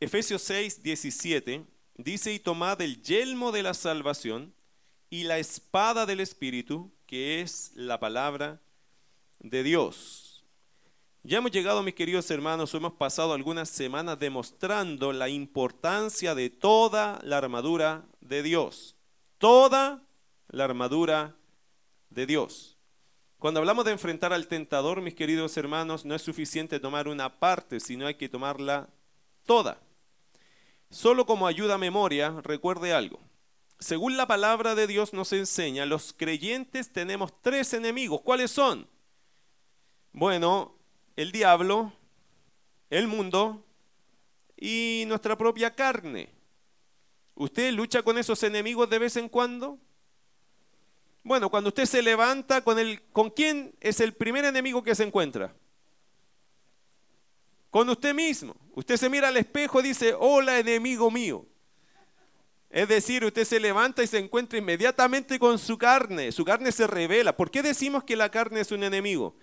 Efesios 6, 17 dice, y tomad el yelmo de la salvación y la espada del Espíritu, que es la palabra de Dios. Ya hemos llegado, mis queridos hermanos, hemos pasado algunas semanas demostrando la importancia de toda la armadura de Dios. Toda la armadura de Dios. Cuando hablamos de enfrentar al tentador, mis queridos hermanos, no es suficiente tomar una parte, sino hay que tomarla toda. Solo como ayuda a memoria, recuerde algo. Según la palabra de Dios nos enseña, los creyentes tenemos tres enemigos. ¿Cuáles son? Bueno, el diablo, el mundo y nuestra propia carne. ¿Usted lucha con esos enemigos de vez en cuando? Bueno, cuando usted se levanta, ¿con, el, ¿con quién es el primer enemigo que se encuentra? Con usted mismo. Usted se mira al espejo y dice, hola enemigo mío. Es decir, usted se levanta y se encuentra inmediatamente con su carne. Su carne se revela. ¿Por qué decimos que la carne es un enemigo?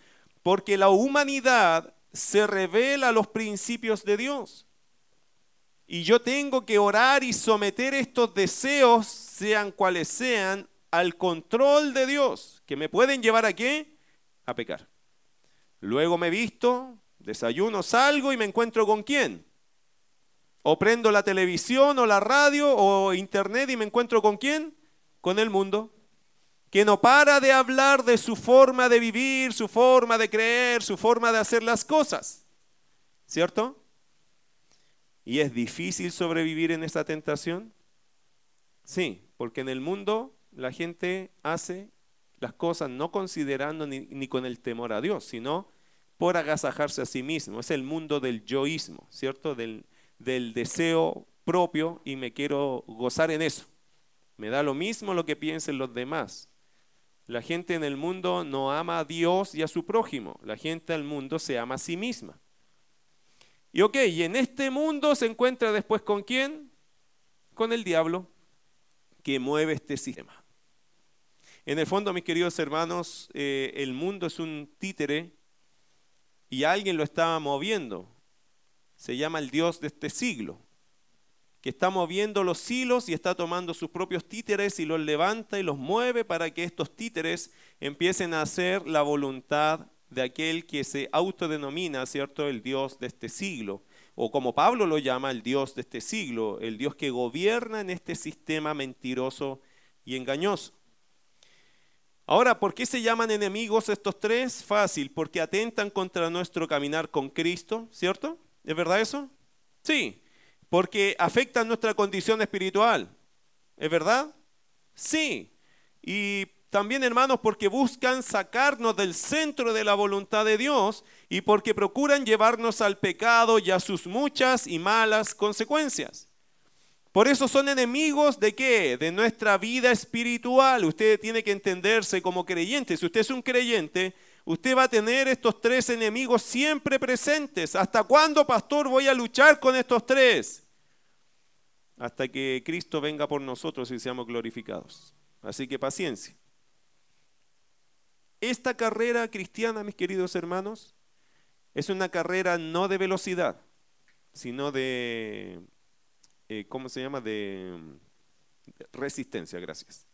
Porque la humanidad se revela a los principios de Dios. Y yo tengo que orar y someter estos deseos, sean cuales sean, al control de Dios, que me pueden llevar a qué? A pecar. Luego me visto, desayuno, salgo y me encuentro con quién? O prendo la televisión o la radio o internet y me encuentro con quién? Con el mundo. Que no para de hablar de su forma de vivir, su forma de creer, su forma de hacer las cosas. ¿Cierto? ¿Y es difícil sobrevivir en esa tentación? Sí, porque en el mundo la gente hace las cosas no considerando ni, con el temor a Dios, sino por agasajarse a sí mismo. Es el mundo del yoísmo, ¿cierto? Del, del deseo propio y me quiero gozar en eso. Me da lo mismo lo que piensen los demás. La gente en el mundo no ama a Dios y a su prójimo. La gente del mundo se ama a sí misma. Y ok, y en este mundo se encuentra después con quién? Con el diablo que mueve este sistema. En el fondo, mis queridos hermanos, eh, el mundo es un títere y alguien lo está moviendo se llama el Dios de este siglo, que está moviendo los hilos y está tomando sus propios títeres y los levanta y los mueve para que estos títeres empiecen a hacer la voluntad de aquel que se autodenomina, ¿cierto?, el Dios de este siglo, o como Pablo lo llama, el Dios de este siglo, el Dios que gobierna en este sistema mentiroso y engañoso. Ahora, ¿por qué se llaman enemigos estos tres? Fácil, porque atentan contra nuestro caminar con Cristo, ¿cierto? ¿Es verdad eso? Sí, porque afectan nuestra condición espiritual. ¿Es verdad? Sí. Y también, hermanos, porque buscan sacarnos del centro de la voluntad de Dios y porque procuran llevarnos al pecado y a sus muchas y malas consecuencias. Por eso son enemigos de qué? De nuestra vida espiritual. Usted tiene que entenderse como creyente. Si usted es un creyente, usted va a tener estos tres enemigos siempre presentes. ¿Hasta cuándo, pastor, voy a luchar con estos tres? Hasta que Cristo venga por nosotros y seamos glorificados. Así que paciencia. Esta carrera cristiana, mis queridos hermanos, es una carrera no de velocidad, sino de, eh, ¿cómo se llama? De resistencia, gracias.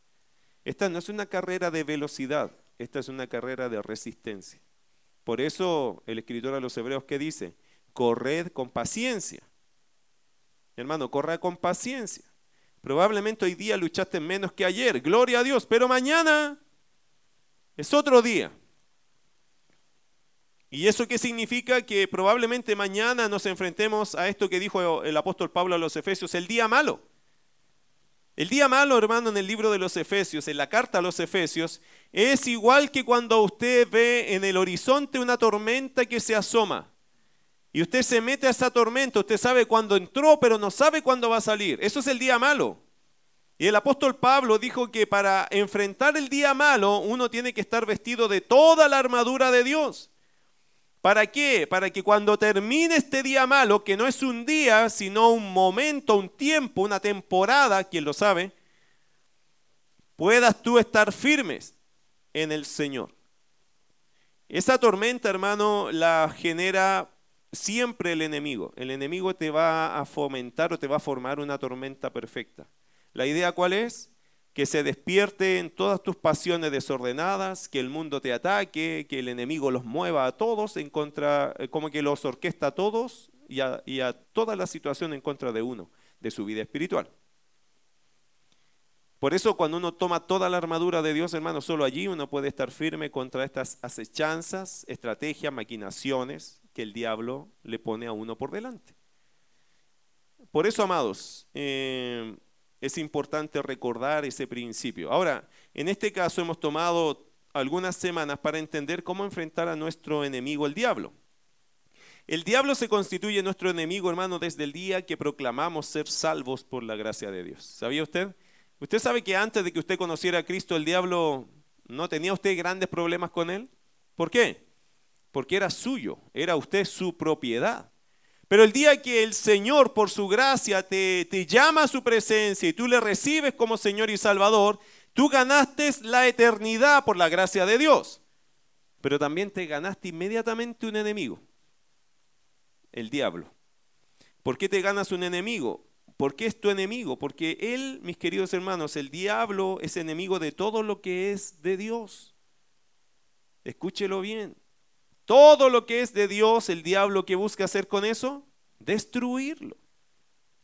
Esta no es una carrera de velocidad, esta es una carrera de resistencia. Por eso el escritor a los hebreos que dice, corred con paciencia. Hermano, corra con paciencia. Probablemente hoy día luchaste menos que ayer, gloria a Dios, pero mañana es otro día. ¿Y eso qué significa? Que probablemente mañana nos enfrentemos a esto que dijo el apóstol Pablo a los Efesios, el día malo. El día malo, hermano, en el libro de los Efesios, en la carta a los Efesios, es igual que cuando usted ve en el horizonte una tormenta que se asoma. Y usted se mete a esa tormenta, usted sabe cuándo entró, pero no sabe cuándo va a salir. Eso es el día malo. Y el apóstol Pablo dijo que para enfrentar el día malo uno tiene que estar vestido de toda la armadura de Dios. ¿Para qué? Para que cuando termine este día malo, que no es un día, sino un momento, un tiempo, una temporada, quien lo sabe, puedas tú estar firmes en el Señor. Esa tormenta, hermano, la genera siempre el enemigo. El enemigo te va a fomentar o te va a formar una tormenta perfecta. ¿La idea cuál es? Que se despierte en todas tus pasiones desordenadas, que el mundo te ataque, que el enemigo los mueva a todos en contra, eh, como que los orquesta a todos y a, y a toda la situación en contra de uno, de su vida espiritual. Por eso cuando uno toma toda la armadura de Dios, hermano, solo allí uno puede estar firme contra estas acechanzas, estrategias, maquinaciones que el diablo le pone a uno por delante. Por eso, amados, eh, es importante recordar ese principio. Ahora, en este caso hemos tomado algunas semanas para entender cómo enfrentar a nuestro enemigo, el diablo. El diablo se constituye nuestro enemigo, hermano, desde el día que proclamamos ser salvos por la gracia de Dios. ¿Sabía usted? Usted sabe que antes de que usted conociera a Cristo, el diablo no tenía usted grandes problemas con él. ¿Por qué? Porque era suyo, era usted su propiedad. Pero el día que el Señor, por su gracia, te, te llama a su presencia y tú le recibes como Señor y Salvador, tú ganaste la eternidad por la gracia de Dios. Pero también te ganaste inmediatamente un enemigo, el diablo. ¿Por qué te ganas un enemigo? ¿Por qué es tu enemigo? Porque él, mis queridos hermanos, el diablo es enemigo de todo lo que es de Dios. Escúchelo bien. Todo lo que es de Dios, el diablo que busca hacer con eso, destruirlo.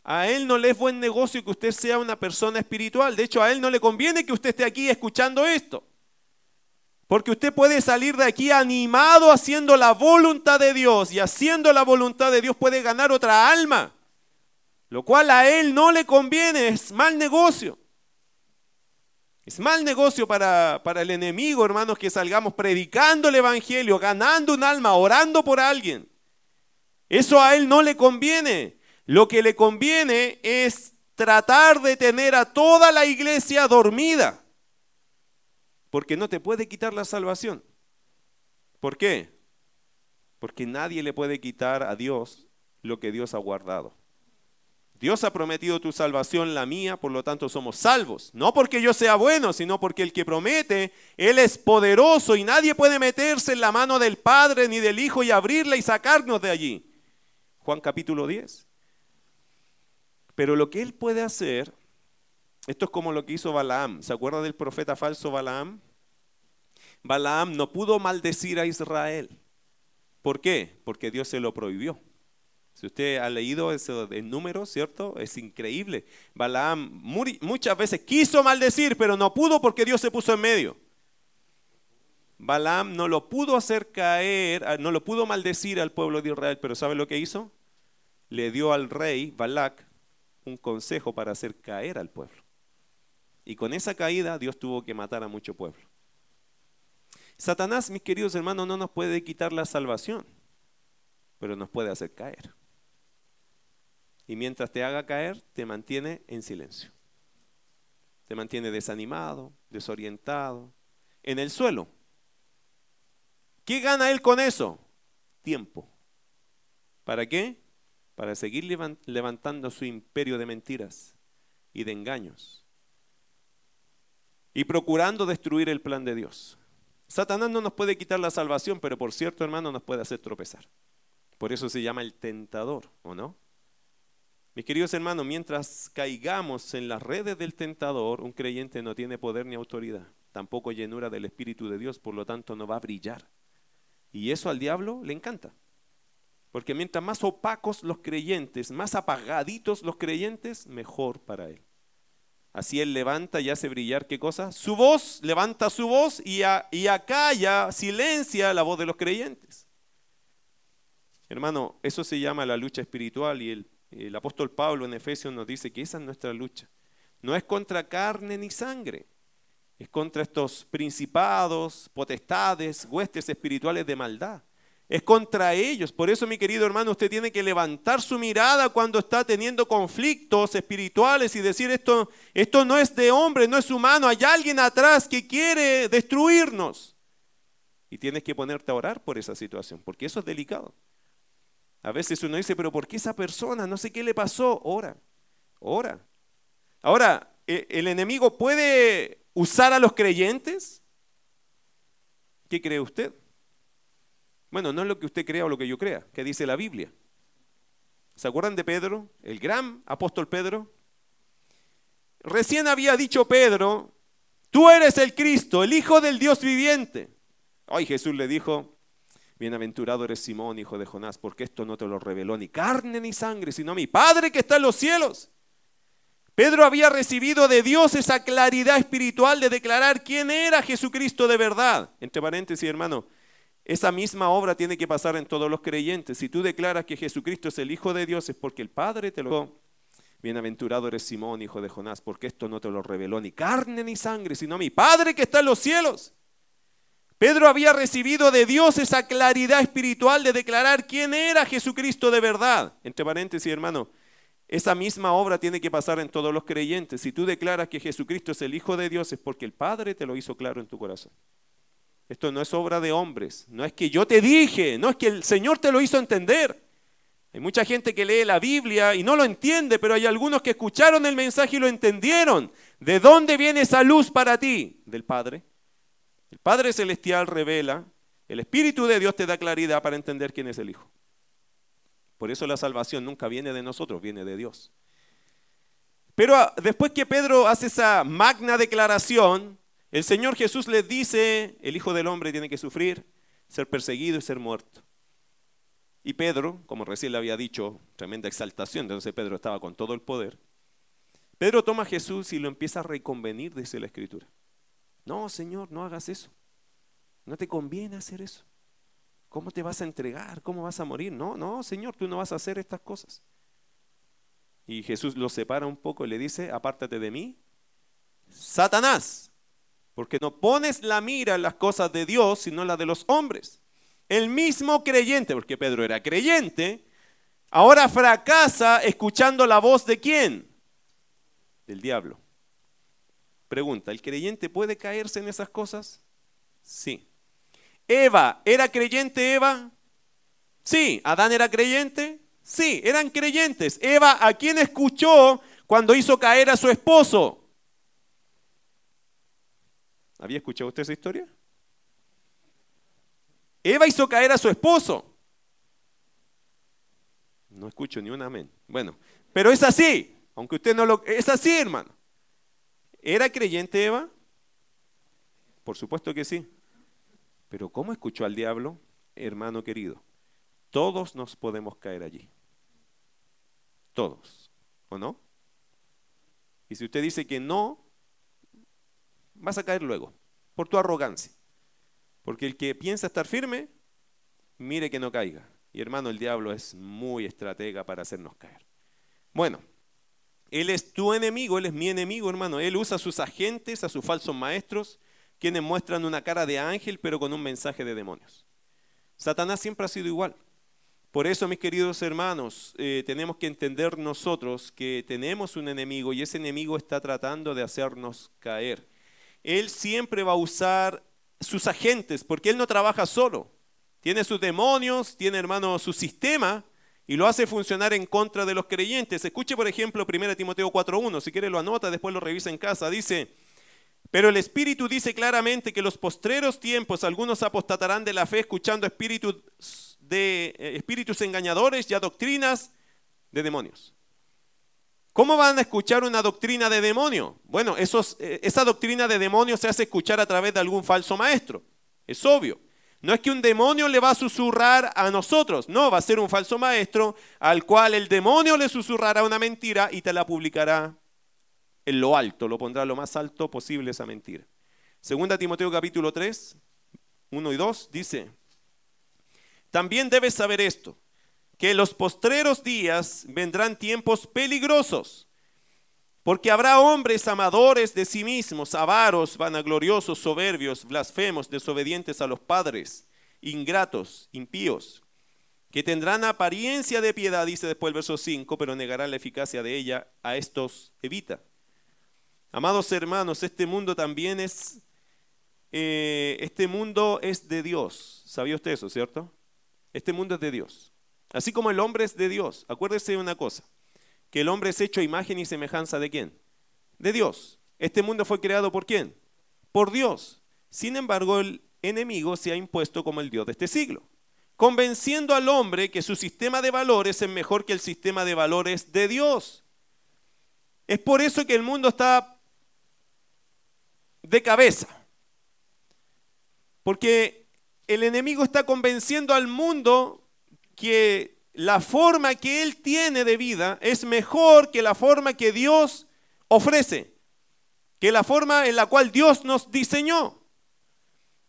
A él no le es buen negocio que usted sea una persona espiritual. De hecho, a él no le conviene que usted esté aquí escuchando esto. Porque usted puede salir de aquí animado haciendo la voluntad de Dios y haciendo la voluntad de Dios puede ganar otra alma lo cual a él no le conviene, es mal negocio. Es mal negocio para, para el enemigo, hermanos, que salgamos predicando el Evangelio, ganando un alma, orando por alguien. Eso a él no le conviene. Lo que le conviene es tratar de tener a toda la iglesia dormida. Porque no te puede quitar la salvación. ¿Por qué? Porque nadie le puede quitar a Dios lo que Dios ha guardado. Dios ha prometido tu salvación, la mía, por lo tanto somos salvos. No porque yo sea bueno, sino porque el que promete, Él es poderoso y nadie puede meterse en la mano del Padre ni del Hijo y abrirla y sacarnos de allí. Juan capítulo 10. Pero lo que Él puede hacer, esto es como lo que hizo Balaam. ¿Se acuerda del profeta falso Balaam? Balaam no pudo maldecir a Israel. ¿Por qué? Porque Dios se lo prohibió. Si usted ha leído eso de números, ¿cierto? Es increíble. Balaam muchas veces quiso maldecir, pero no pudo porque Dios se puso en medio. Balaam no lo pudo hacer caer, ah, no lo pudo maldecir al pueblo de Israel, pero ¿sabe lo que hizo? Le dio al rey Balac un consejo para hacer caer al pueblo. Y con esa caída Dios tuvo que matar a mucho pueblo. Satanás, mis queridos hermanos, no nos puede quitar la salvación, pero nos puede hacer caer y mientras te haga caer, te mantiene en silencio. Te mantiene desanimado, desorientado, en el suelo. ¿Qué gana él con eso? Tiempo. ¿Para qué? Para seguir levantando su imperio de mentiras y de engaños. Y procurando destruir el plan de Dios. Satanás no nos puede quitar la salvación, pero por cierto, hermano, nos puede hacer tropezar. Por eso se llama el tentador, ¿o no? Mis queridos hermanos, mientras caigamos en las redes del tentador, un creyente no tiene poder ni autoridad, tampoco llenura del Espíritu de Dios, por lo tanto no va a brillar. Y eso al diablo le encanta. Porque mientras más opacos los creyentes, más apagaditos los creyentes, mejor para él. Así él levanta y hace brillar, ¿qué cosa? Su voz, levanta su voz y, y acalla, silencia la voz de los creyentes. Hermano, eso se llama la lucha espiritual y el el apóstol Pablo en Efesios nos dice que esa es nuestra lucha. No es contra carne ni sangre, es contra estos principados, potestades, huestes espirituales de maldad. Es contra ellos. Por eso, mi querido hermano, usted tiene que levantar su mirada cuando está teniendo conflictos espirituales y decir esto, esto no es de hombre, no es humano. Hay alguien atrás que quiere destruirnos. Y tienes que ponerte a orar por esa situación, porque eso es delicado. A veces uno dice, pero ¿por qué esa persona? No sé qué le pasó. Ora, ora. Ahora, ¿e, ¿el enemigo puede usar a los creyentes? ¿Qué cree usted? Bueno, no es lo que usted crea o lo que yo crea, que dice la Biblia. ¿Se acuerdan de Pedro, el gran apóstol Pedro? Recién había dicho Pedro, tú eres el Cristo, el Hijo del Dios viviente. Ay, Jesús le dijo, bienaventurado eres Simón, hijo de Jonás, porque esto no te lo reveló ni carne ni sangre, sino mi Padre que está en los cielos. Pedro había recibido de Dios esa claridad espiritual de declarar quién era Jesucristo de verdad. Entre paréntesis, hermano, esa misma obra tiene que pasar en todos los creyentes. Si tú declaras que Jesucristo es el Hijo de Dios, es porque el Padre te lo... Bienaventurado eres Simón, hijo de Jonás, porque esto no te lo reveló ni carne ni sangre, sino mi Padre que está en los cielos. Pedro había recibido de Dios esa claridad espiritual de declarar quién era Jesucristo de verdad. Entre paréntesis, hermano, esa misma obra tiene que pasar en todos los creyentes. Si tú declaras que Jesucristo es el Hijo de Dios, es porque el Padre te lo hizo claro en tu corazón. Esto no es obra de hombres, no es que yo te dije, no es que el Señor te lo hizo entender. Hay mucha gente que lee la Biblia y no lo entiende, pero hay algunos que escucharon el mensaje y lo entendieron. ¿De dónde viene esa luz para ti? Del Padre. El Padre Celestial revela, el Espíritu de Dios te da claridad para entender quién es el Hijo. Por eso la salvación nunca viene de nosotros, viene de Dios. Pero ah, después que Pedro hace esa magna declaración, el Señor Jesús les dice, el Hijo del Hombre tiene que sufrir, ser perseguido y ser muerto. Y Pedro, como recién le había dicho, tremenda exaltación, entonces Pedro estaba con todo el poder. Pedro toma a Jesús y lo empieza a reconvenir, dice la Escritura. No, Señor, no hagas eso. No te conviene hacer eso. ¿Cómo te vas a entregar? ¿Cómo vas a morir? No, no, Señor, tú no vas a hacer estas cosas. Y Jesús lo separa un poco y le dice, apártate de mí, Satanás, porque no pones la mira en las cosas de Dios, sino en las de los hombres. El mismo creyente, porque Pedro era creyente, ahora fracasa escuchando la voz de quién? Del diablo. Pregunta, ¿el creyente puede caerse en esas cosas? Sí. Eva, ¿era creyente Eva? Sí. ¿Adán era creyente? Sí, eran creyentes. Eva, ¿a quién escuchó cuando hizo caer a su esposo? ¿Había escuchado usted esa historia? Eva hizo caer a su esposo. No escucho ni un amén. Bueno, pero es así, aunque usted no lo... Es así, hermano. ¿Era creyente Eva? Por supuesto que sí. Pero ¿cómo escuchó al diablo? Hermano querido, todos nos podemos caer allí. Todos. ¿O no? Y si usted dice que no, vas a caer luego, por tu arrogancia. Porque el que piensa estar firme, mire que no caiga. Y hermano, el diablo es muy estratega para hacernos caer. Bueno, él es tu enemigo, él es mi enemigo, hermano. Él usa a sus agentes, a sus falsos maestros, quienes muestran una cara de ángel, pero con un mensaje de demonios. Satanás siempre ha sido igual. Por eso, mis queridos hermanos, eh, tenemos que entender nosotros que tenemos un enemigo y ese enemigo está tratando de hacernos caer. Él siempre va a usar sus agentes, porque Él no trabaja solo. Tiene sus demonios, tiene, hermano, su sistema y lo hace funcionar en contra de los creyentes. Escuche, por ejemplo, 1 Timoteo 4.1, si quiere lo anota, después lo revisa en casa. Dice, pero el Espíritu dice claramente que los postreros tiempos algunos apostatarán de la fe escuchando espíritus, de, eh, espíritus engañadores y a doctrinas de demonios. ¿Cómo van a escuchar una doctrina de demonio? Bueno, eh, esa doctrina de demonio se hace escuchar a través de algún falso maestro. Es obvio. No es que un demonio le va a susurrar a nosotros, no, va a ser un falso maestro al cual el demonio le susurrará una mentira y te la publicará en lo alto, lo pondrá lo más alto posible esa mentira. Segunda Timoteo capítulo 3, 1 y 2 dice, también debes saber esto que en los postreros días vendrán tiempos peligrosos, porque habrá hombres amadores de sí mismos, avaros, vanagloriosos, soberbios, blasfemos, desobedientes a los padres, ingratos, impíos, que tendrán apariencia de piedad, dice después el verso 5, pero negarán la eficacia de ella, a estos evita. Amados hermanos, este mundo también es, eh, este mundo es de Dios. ¿Sabía usted eso, cierto? Este mundo es de Dios. Así como el hombre es de Dios. Acuérdese de una cosa, que el hombre es hecho imagen y semejanza de quién? De Dios. Este mundo fue creado por quién? Por Dios. Sin embargo, el enemigo se ha impuesto como el Dios de este siglo. convenciendo al hombre que su sistema de valores es mejor que el sistema de valores de Dios. Es por eso que el mundo está de cabeza. Porque el enemigo está convenciendo al mundo que la forma que él tiene de vida es mejor que la forma que Dios ofrece, que la forma en la cual Dios nos diseñó.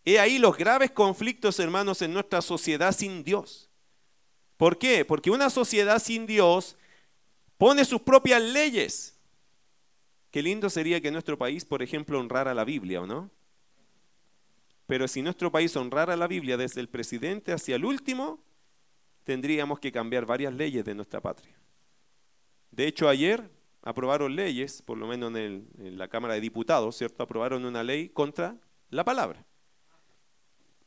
He ahí los graves conflictos, hermanos, en nuestra sociedad sin Dios. ¿Por qué? Porque una sociedad sin Dios pone sus propias leyes. Qué lindo sería que nuestro país, por ejemplo, honrara la Biblia, ¿o no? Pero si nuestro país honrara la Biblia desde el presidente hacia el último, tendríamos que cambiar varias leyes de nuestra patria. De hecho, ayer aprobaron leyes, por lo menos en, la Cámara de Diputados, ¿cierto? Aprobaron una ley contra la palabra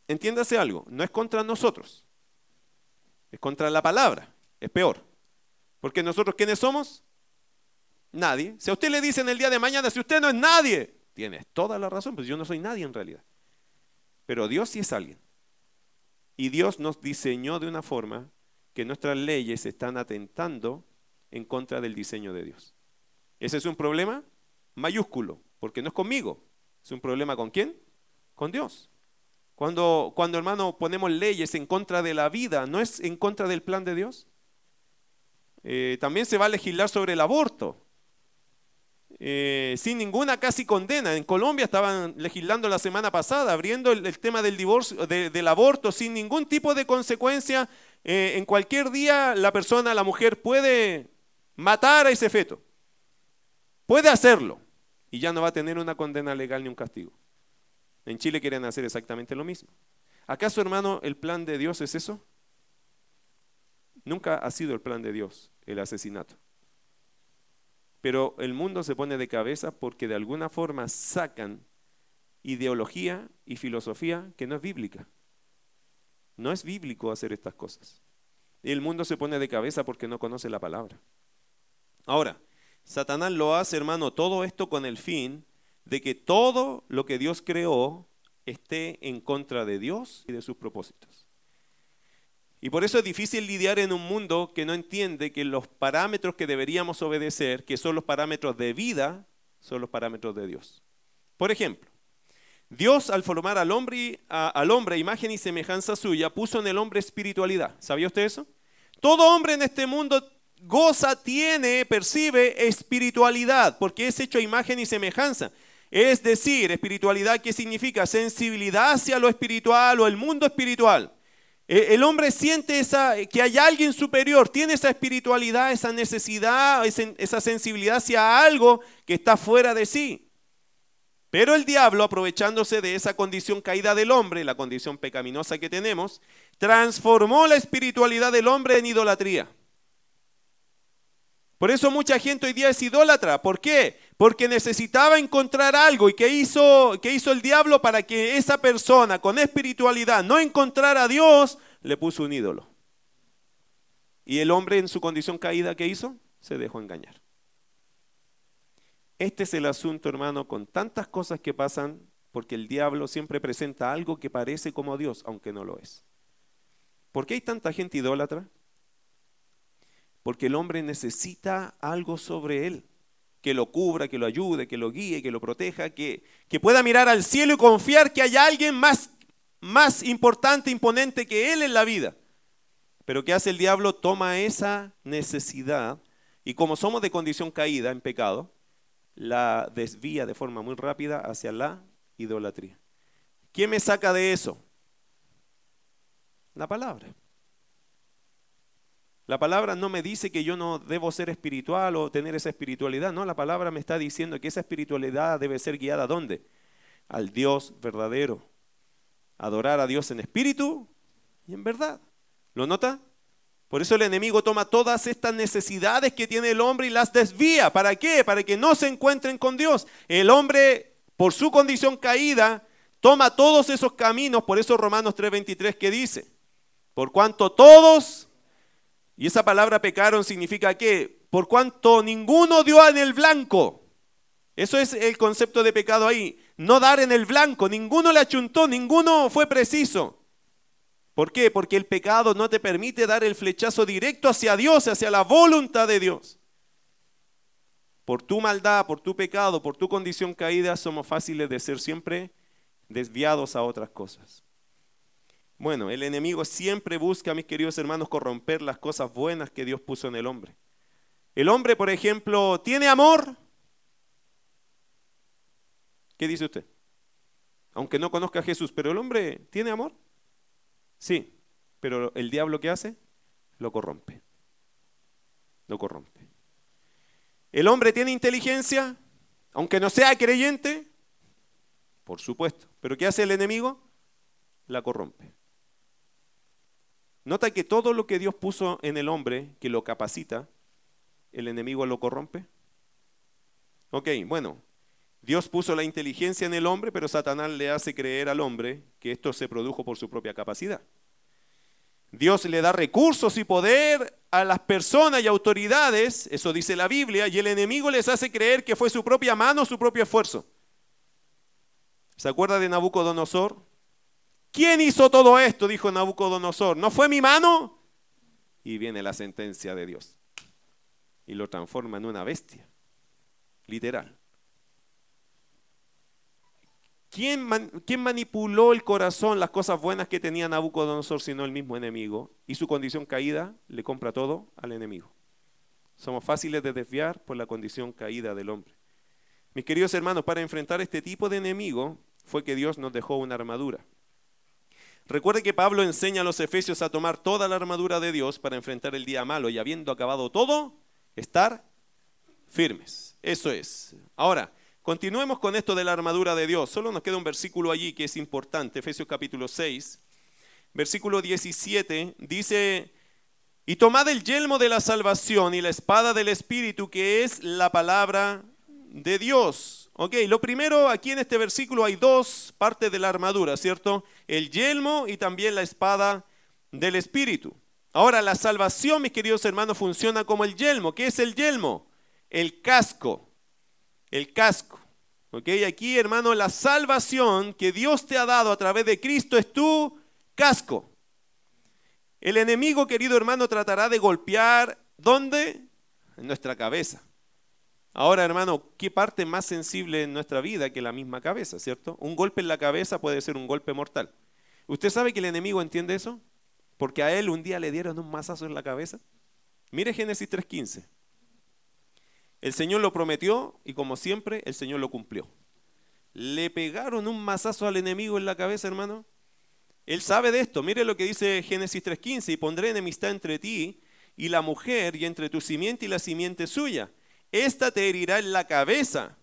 entiéndase algo, no es contra nosotros, es contra la palabra, es peor. Porque nosotros, ¿quiénes somos? Nadie. Si a usted le dicen el día de mañana, si usted no es nadie, tienes toda la razón, pues yo no soy nadie en realidad. Pero Dios sí es alguien. Y Dios nos diseñó de una forma que nuestras leyes están atentando en contra del diseño de Dios. Ese es un problema mayúsculo, porque no es conmigo. Es un problema con quién? Con Dios. Cuando, cuando, hermano, ponemos leyes en contra de la vida, ¿no es en contra del plan de Dios? Eh, también se va a legislar sobre el aborto. Eh, sin ninguna casi condena. En Colombia estaban legislando la semana pasada, abriendo el, tema del divorcio, del aborto, sin ningún tipo de consecuencia. Eh, en cualquier día la persona, la mujer, puede matar a ese feto. Puede hacerlo. Y ya no va a tener una condena legal ni un castigo. En Chile quieren hacer exactamente lo mismo. ¿Acaso, hermano, el plan de Dios es eso? Nunca ha sido el plan de Dios el asesinato. Pero el mundo se pone de cabeza porque de alguna forma sacan ideología y filosofía que no es bíblica. No es bíblico hacer estas cosas. Y el mundo se pone de cabeza porque no conoce la palabra. Ahora, Satanás lo hace, hermano, todo esto con el fin de que todo lo que Dios creó esté en contra de Dios y de sus propósitos. Y por eso es difícil lidiar en un mundo que no entiende que los parámetros que deberíamos obedecer, que son los parámetros de vida, son los parámetros de Dios. Por ejemplo, Dios al formar al hombre, al hombre imagen y semejanza suya, puso en el hombre espiritualidad. ¿Sabía usted eso? Todo hombre en este mundo goza, tiene, percibe espiritualidad, porque es hecho a imagen y semejanza. Es decir, espiritualidad, ¿qué significa? Sensibilidad hacia lo espiritual o el mundo espiritual. E, el hombre siente esa, que hay alguien superior, tiene esa espiritualidad, esa necesidad, esa sensibilidad hacia algo que está fuera de sí. Pero el diablo, aprovechándose de esa condición caída del hombre, la condición pecaminosa que tenemos, transformó la espiritualidad del hombre en idolatría. Por eso mucha gente hoy día es idólatra. ¿Por qué? Porque necesitaba encontrar algo. ¿Y qué hizo, hizo el diablo para que esa persona con espiritualidad no encontrara a Dios? Le puso un ídolo. Y el hombre en su condición caída, ¿qué hizo? Se dejó engañar. Este es el asunto, hermano, con tantas cosas que pasan, porque el diablo siempre presenta algo que parece como Dios, aunque no lo es. ¿Por qué hay tanta gente idólatra? Porque el hombre necesita algo sobre él, que lo cubra, que lo ayude, que lo guíe, que lo proteja, que, que pueda mirar al cielo y confiar que hay alguien más, más importante, imponente que él en la vida. Pero ¿qué hace el diablo? Toma esa necesidad y como somos de condición caída en pecado, la desvía de forma muy rápida hacia la idolatría. ¿Quién me saca de eso? La palabra. La palabra no me dice que yo no debo ser espiritual o tener esa espiritualidad. No, la palabra me está diciendo que esa espiritualidad debe ser guiada ¿a dónde? Al Dios verdadero. Adorar a Dios en espíritu y en verdad. ¿Lo nota? Por eso el enemigo toma todas estas necesidades que tiene el hombre y las desvía. ¿Para qué? Para que no se encuentren con Dios. El hombre, por su condición caída, toma todos esos caminos. Por eso Romanos 3:23 que dice, por cuanto todos y esa palabra pecaron significa que por cuanto ninguno dio en el blanco. Eso es el concepto de pecado ahí. No dar en el blanco. Ninguno le achuntó, ninguno fue preciso. ¿Por qué? Porque el pecado no te permite dar el flechazo directo hacia Dios, hacia la voluntad de Dios. Por tu maldad, por tu pecado, por tu condición caída, somos fáciles de ser siempre desviados a otras cosas. Bueno, el enemigo siempre busca, mis queridos hermanos, corromper las cosas buenas que Dios puso en el hombre. El hombre, por ejemplo, tiene amor. ¿Qué dice usted? Aunque no conozca a Jesús, pero el hombre tiene amor. Sí, pero el diablo ¿qué hace? Lo corrompe. Lo corrompe. ¿El hombre tiene inteligencia? Aunque no sea creyente, por supuesto. ¿Pero qué hace el enemigo? La corrompe. Nota que todo lo que Dios puso en el hombre, que lo capacita, el enemigo lo corrompe. Ok, bueno, Dios puso la inteligencia en el hombre, pero Satanás le hace creer al hombre que esto se produjo por su propia capacidad. Dios le da recursos y poder a las personas y autoridades, eso dice la Biblia, y el enemigo les hace creer que fue su propia mano, su propio esfuerzo. ¿Se acuerda de Nabucodonosor? ¿Quién hizo todo esto? Dijo Nabucodonosor. ¿No fue mi mano? Y viene la sentencia de Dios. Y lo transforma en una bestia. Literal. ¿Quién, manipuló el corazón, las cosas buenas que tenía Nabucodonosor, sino el mismo enemigo? Y su condición caída le compra todo al enemigo. Somos fáciles de desviar por la condición caída del hombre. Mis queridos hermanos, para enfrentar este tipo de enemigo fue que Dios nos dejó una armadura. Recuerde que Pablo enseña a los efesios a tomar toda la armadura de Dios para enfrentar el día malo y habiendo acabado todo, estar firmes. Eso es. Ahora, Continuemos con esto de la armadura de Dios. Solo nos queda un versículo allí que es importante, Efesios capítulo 6, versículo 17, dice, y tomad el yelmo de la salvación y la espada del Espíritu, que es la palabra de Dios. Ok, lo primero, aquí en este versículo hay dos partes de la armadura, ¿cierto? El yelmo y también la espada del Espíritu. Ahora, la salvación, mis queridos hermanos, funciona como el yelmo. ¿Qué es el yelmo? El casco el casco. ¿Ok? Aquí, hermano, la salvación que Dios te ha dado a través de Cristo es tu casco. El enemigo, querido hermano, tratará de golpear, ¿dónde? En nuestra cabeza. Ahora, hermano, ¿qué parte más sensible en nuestra vida que la misma cabeza, cierto? Un golpe en la cabeza puede ser un golpe mortal. ¿Usted sabe que el enemigo entiende eso? Porque a él un día le dieron un mazazo en la cabeza. Mire Génesis 3.15. El Señor lo prometió y como siempre el Señor lo cumplió. Le pegaron un mazazo al enemigo en la cabeza, hermano. Él sabe de esto. Mire lo que dice Génesis 3.15. Y pondré enemistad entre ti y la mujer y entre tu simiente y la simiente suya. Esta te herirá en la cabeza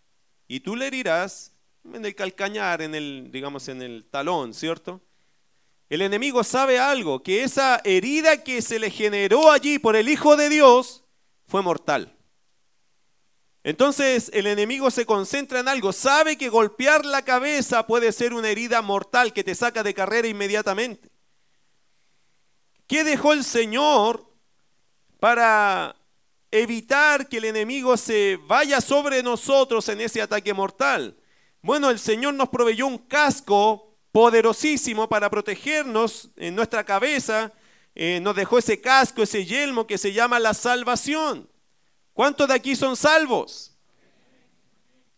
y tú le herirás en el calcañar, en el, digamos, en el talón, ¿cierto? El enemigo sabe algo, que esa herida que se le generó allí por el Hijo de Dios fue mortal. Entonces el enemigo se concentra en algo, sabe que golpear la cabeza puede ser una herida mortal que te saca de carrera inmediatamente. ¿Qué dejó el Señor para evitar que el enemigo se vaya sobre nosotros en ese ataque mortal? Bueno, el Señor nos proveyó un casco poderosísimo para protegernos en nuestra cabeza. Eh, nos dejó ese casco, ese yelmo que se llama la salvación. ¿Cuántos de aquí son salvos?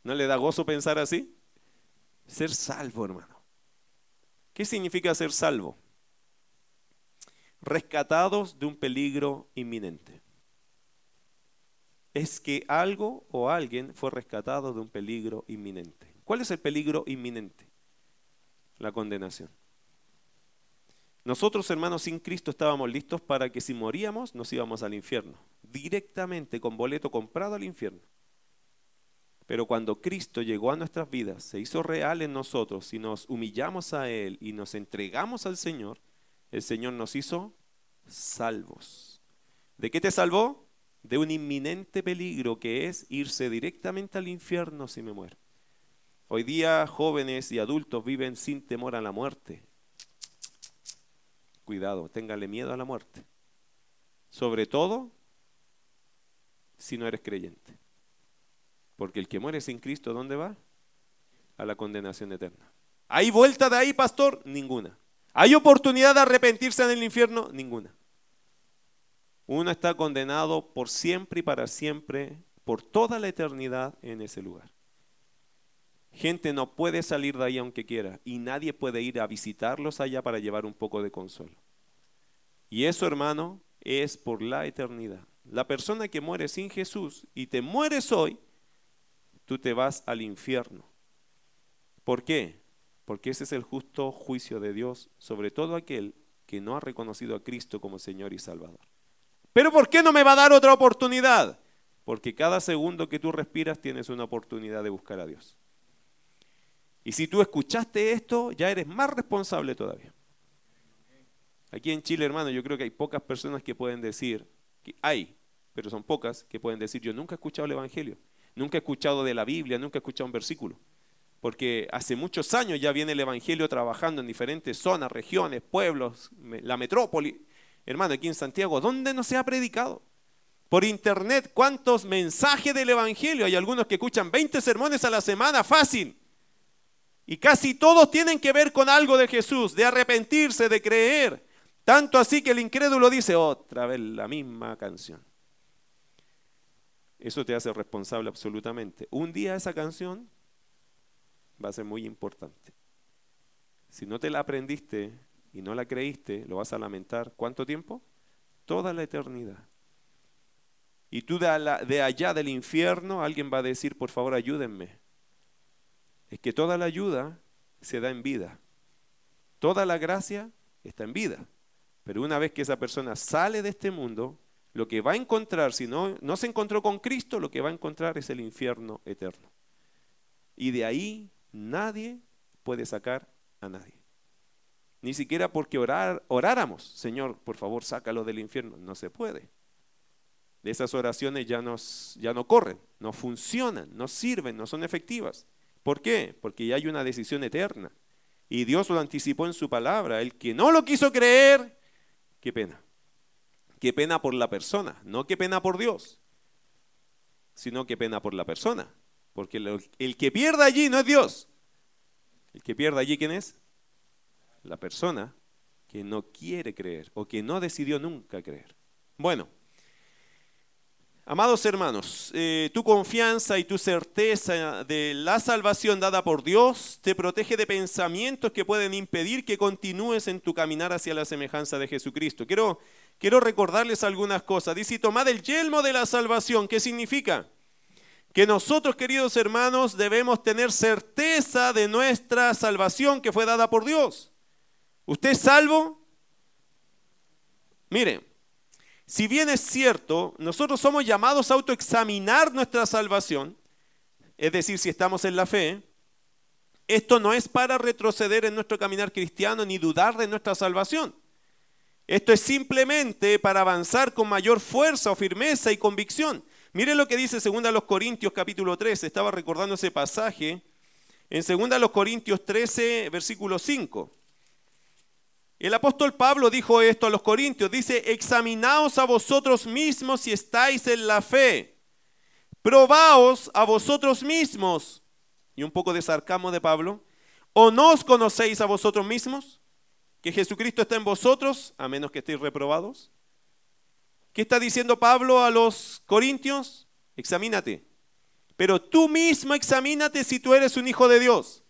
¿No le da gozo pensar así? Ser salvo, hermano. ¿Qué significa ser salvo? Rescatados de un peligro inminente. Es que algo o alguien fue rescatado de un peligro inminente. ¿Cuál es el peligro inminente? La condenación. Nosotros, hermanos, sin Cristo estábamos listos para que si moríamos nos íbamos al infierno, directamente con boleto comprado al infierno. Pero cuando Cristo llegó a nuestras vidas, se hizo real en nosotros y nos humillamos a Él y nos entregamos al Señor, el Señor nos hizo salvos. ¿De qué te salvó? De un inminente peligro que es irse directamente al infierno si me muero. Hoy día jóvenes y adultos viven sin temor a la muerte, Cuidado, téngale miedo a la muerte. Sobre todo si no eres creyente. Porque el que muere sin Cristo, ¿dónde va? A la condenación eterna. ¿Hay vuelta de ahí, pastor? Ninguna. ¿Hay oportunidad de arrepentirse en el infierno? Ninguna. Uno está condenado por siempre y para siempre, por toda la eternidad en ese lugar. Gente no puede salir de ahí aunque quiera y nadie puede ir a visitarlos allá para llevar un poco de consuelo. Y eso, hermano, es por la eternidad. La persona que muere sin Jesús y te mueres hoy, tú te vas al infierno. ¿Por qué? Porque ese es el justo juicio de Dios sobre todo aquel que no ha reconocido a Cristo como Señor y Salvador. Pero ¿por qué no me va a dar otra oportunidad? Porque cada segundo que tú respiras tienes una oportunidad de buscar a Dios. Y si tú escuchaste esto, ya eres más responsable todavía. Aquí en Chile, hermano, yo creo que hay pocas personas que pueden decir, que hay, pero son pocas, que pueden decir, yo nunca he escuchado el Evangelio, nunca he escuchado de la Biblia, nunca he escuchado un versículo. Porque hace muchos años ya viene el Evangelio trabajando en diferentes zonas, regiones, pueblos, la metrópoli. Hermano, aquí en Santiago, ¿dónde no se ha predicado? Por internet, ¿cuántos mensajes del Evangelio? Hay algunos que escuchan 20 sermones a la semana, fácil. Y casi todos tienen que ver con algo de Jesús, de arrepentirse, de creer. Tanto así que el incrédulo dice otra vez la misma canción. Eso te hace responsable absolutamente. Un día esa canción va a ser muy importante. Si no te la aprendiste y no la creíste, lo vas a lamentar. ¿Cuánto tiempo? Toda la eternidad. Y tú de, allá del infierno, alguien va a decir, por favor, ayúdenme es que toda la ayuda se da en vida. Toda la gracia está en vida. Pero una vez que esa persona sale de este mundo, lo que va a encontrar, si no, no se encontró con Cristo, lo que va a encontrar es el infierno eterno. Y de ahí nadie puede sacar a nadie. Ni siquiera porque orar, oráramos, Señor, por favor, sácalo del infierno. No se puede. Esas oraciones ya, nos, ya no corren, no funcionan, no sirven, no son efectivas. ¿Por qué? Porque ya hay una decisión eterna. Y Dios lo anticipó en su palabra. El que no lo quiso creer, qué pena. Qué pena por la persona, no qué pena por Dios, sino qué pena por la persona. Porque el que pierda allí no es Dios. El que pierda allí, ¿quién es? La persona que no quiere creer o que no decidió nunca creer. Bueno. Amados hermanos, eh, tu confianza y tu certeza de la salvación dada por Dios te protege de pensamientos que pueden impedir que continúes en tu caminar hacia la semejanza de Jesucristo. Quiero, quiero recordarles algunas cosas. Dice, tomad el yelmo de la salvación. ¿Qué significa? Que nosotros, queridos hermanos, debemos tener certeza de nuestra salvación que fue dada por Dios. ¿Usted es salvo? Mire, si bien es cierto, nosotros somos llamados a autoexaminar nuestra salvación, es decir, si estamos en la fe, esto no es para retroceder en nuestro caminar cristiano ni dudar de nuestra salvación. Esto es simplemente para avanzar con mayor fuerza o firmeza y convicción. Mire lo que dice 2 Corintios capítulo 13, estaba recordando ese pasaje en 2 Corintios 13, versículo 5. El apóstol Pablo dijo esto a los corintios, dice, examinaos a vosotros mismos si estáis en la fe, probaos a vosotros mismos, y un poco de sarcasmo de Pablo, ¿o no os conocéis a vosotros mismos? Que Jesucristo está en vosotros, a menos que estéis reprobados. ¿Qué está diciendo Pablo a los corintios? Examínate. Pero tú mismo examínate si tú eres un hijo de Dios.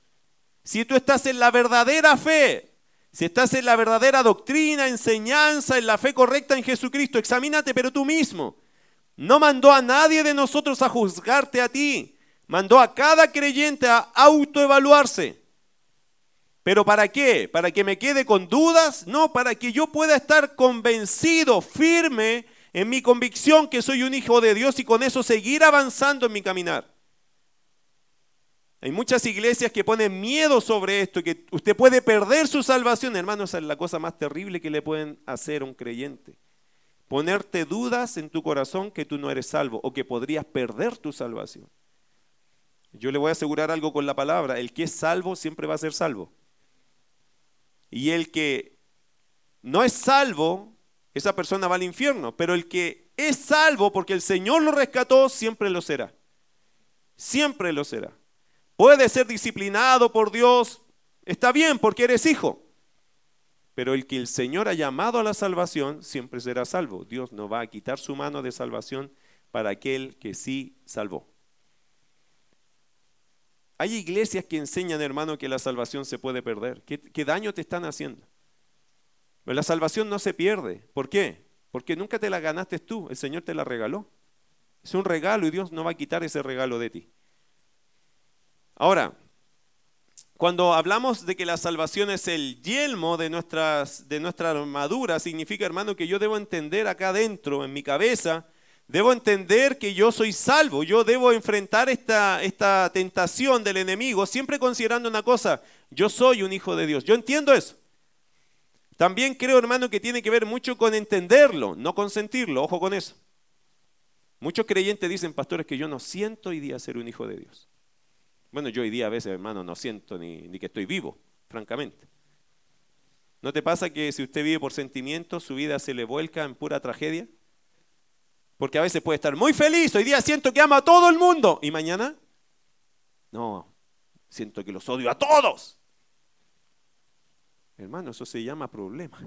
Si tú estás en la verdadera fe, si estás en la verdadera doctrina, enseñanza, en la fe correcta en Jesucristo, examínate pero tú mismo. No mandó a nadie de nosotros a juzgarte a ti. Mandó a cada creyente a autoevaluarse. ¿Pero para qué? ¿Para que me quede con dudas? No, para que yo pueda estar convencido, firme en mi convicción que soy un hijo de Dios y con eso seguir avanzando en mi caminar. Hay muchas iglesias que ponen miedo sobre esto, que usted puede perder su salvación. Hermano, esa es la cosa más terrible que le pueden hacer a un creyente. Ponerte dudas en tu corazón que tú no eres salvo o que podrías perder tu salvación. Yo le voy a asegurar algo con la palabra. El que es salvo siempre va a ser salvo. Y el que no es salvo, esa persona va al infierno. Pero el que es salvo porque el Señor lo rescató, siempre lo será. Siempre lo será. Puede ser disciplinado por Dios, está bien porque eres hijo. Pero el que el Señor ha llamado a la salvación siempre será salvo. Dios no va a quitar su mano de salvación para aquel que sí salvó. Hay iglesias que enseñan, hermano, que la salvación se puede perder. ¿Qué, daño te están haciendo? Pero la salvación no se pierde. ¿Por qué? Porque nunca te la ganaste tú, el Señor te la regaló. Es un regalo y Dios no va a quitar ese regalo de ti. Ahora, cuando hablamos de que la salvación es el yelmo de, nuestras, de nuestra armadura, significa, hermano, que yo debo entender acá adentro, en mi cabeza, debo entender que yo soy salvo, yo debo enfrentar esta, esta tentación del enemigo, siempre considerando una cosa, yo soy un hijo de Dios, yo entiendo eso. También creo, hermano, que tiene que ver mucho con entenderlo, no con sentirlo, ojo con eso. Muchos creyentes dicen, pastores, que yo no siento hoy día ser un hijo de Dios. Bueno, yo hoy día a veces, hermano, no siento ni, que estoy vivo, francamente. ¿No te pasa que si usted vive por sentimientos, su vida se le vuelca en pura tragedia? Porque a veces puede estar muy feliz, hoy día siento que ama a todo el mundo, y mañana, no, siento que los odio a todos. Hermano, eso se llama problema.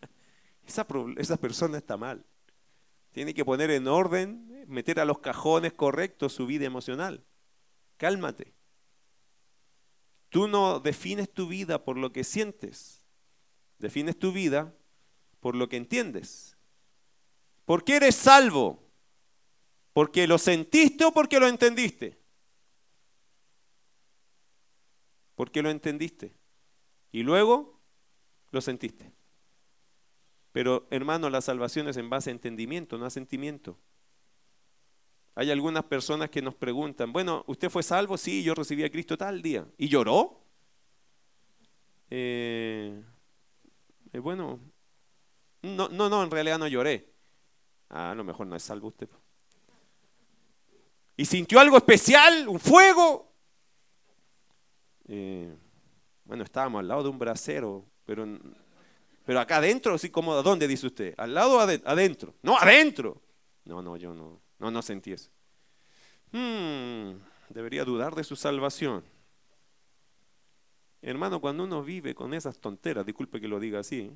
esa, persona está mal. Tiene que poner en orden, meter a los cajones correctos su vida emocional. Cálmate. Tú no defines tu vida por lo que sientes, defines tu vida por lo que entiendes. ¿Por qué eres salvo? ¿Porque lo sentiste o porque lo entendiste? Porque lo entendiste. Y luego lo sentiste. Pero hermano, la salvación es en base a entendimiento, no a sentimiento. Hay algunas personas que nos preguntan, bueno, ¿usted fue salvo? Sí, yo recibí a Cristo tal día. ¿Y lloró? Eh, eh, bueno, no, no, no, en realidad no lloré. Ah, a lo mejor no es salvo usted. ¿Y sintió algo especial? ¿Un fuego? Eh, bueno, estábamos al lado de un brasero, pero, pero acá adentro, así como, ¿dónde dice usted? ¿Al lado o adentro? No, adentro. No, no, yo no. No, no sentí eso. Hmm, debería dudar de su salvación. Hermano, cuando uno vive con esas tonteras, disculpe que lo diga así,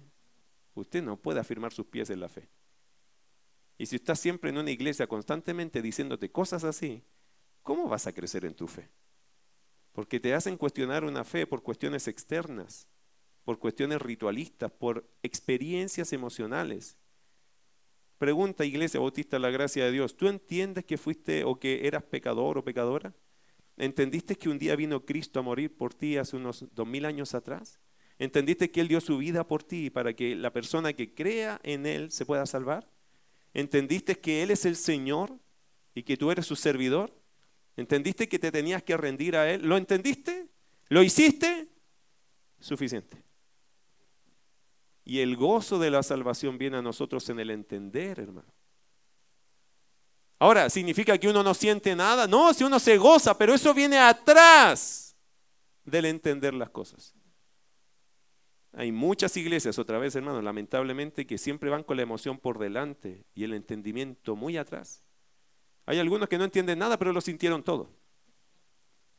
usted no puede afirmar sus pies en la fe. Y si estás siempre en una iglesia constantemente diciéndote cosas así, ¿cómo vas a crecer en tu fe? Porque te hacen cuestionar una fe por cuestiones externas, por cuestiones ritualistas, por experiencias emocionales. Pregunta, Iglesia Bautista, la gracia de Dios, ¿tú entiendes que fuiste o que eras pecador o pecadora? ¿Entendiste que un día vino Cristo a morir por ti hace unos dos mil años atrás? ¿Entendiste que Él dio su vida por ti para que la persona que crea en Él se pueda salvar? ¿Entendiste que Él es el Señor y que tú eres su servidor? ¿Entendiste que te tenías que rendir a Él? ¿Lo entendiste? ¿Lo hiciste? Suficiente. Y el gozo de la salvación viene a nosotros en el entender, hermano. Ahora, ¿significa que uno no siente nada? No, si uno se goza, pero eso viene atrás del entender las cosas. Hay muchas iglesias, otra vez hermano, lamentablemente, que siempre van con la emoción por delante y el entendimiento muy atrás. Hay algunos que no entienden nada, pero lo sintieron todo.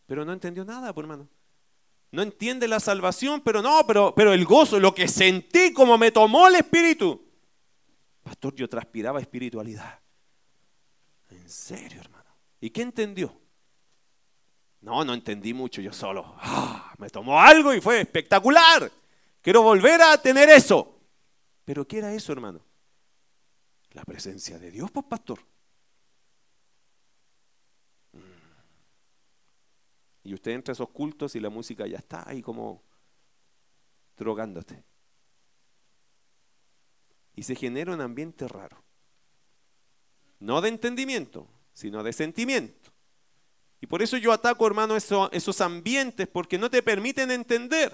Pero no entendió nada, pues, hermano. No entiende la salvación, pero no, pero, pero el gozo, lo que sentí como me tomó el espíritu. Pastor, yo transpiraba espiritualidad. En serio, hermano. ¿Y qué entendió? No, no entendí mucho yo solo. Ah, me tomó algo y fue espectacular. Quiero volver a tener eso. Pero ¿qué era eso, hermano? La presencia de Dios, pues, pastor. Y usted entra a esos cultos y la música ya está ahí como drogándote. Y se genera un ambiente raro. No de entendimiento, sino de sentimiento. Y por eso yo ataco, hermano, esos ambientes porque no te permiten entender.